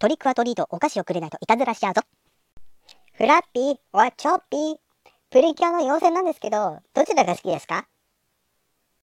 トリックアトリートお菓子をくれないといたずらしちゃうぞ。フラッピー、おい、チョッピー。プリキュアの妖精なんですけど、どちらが好きですか？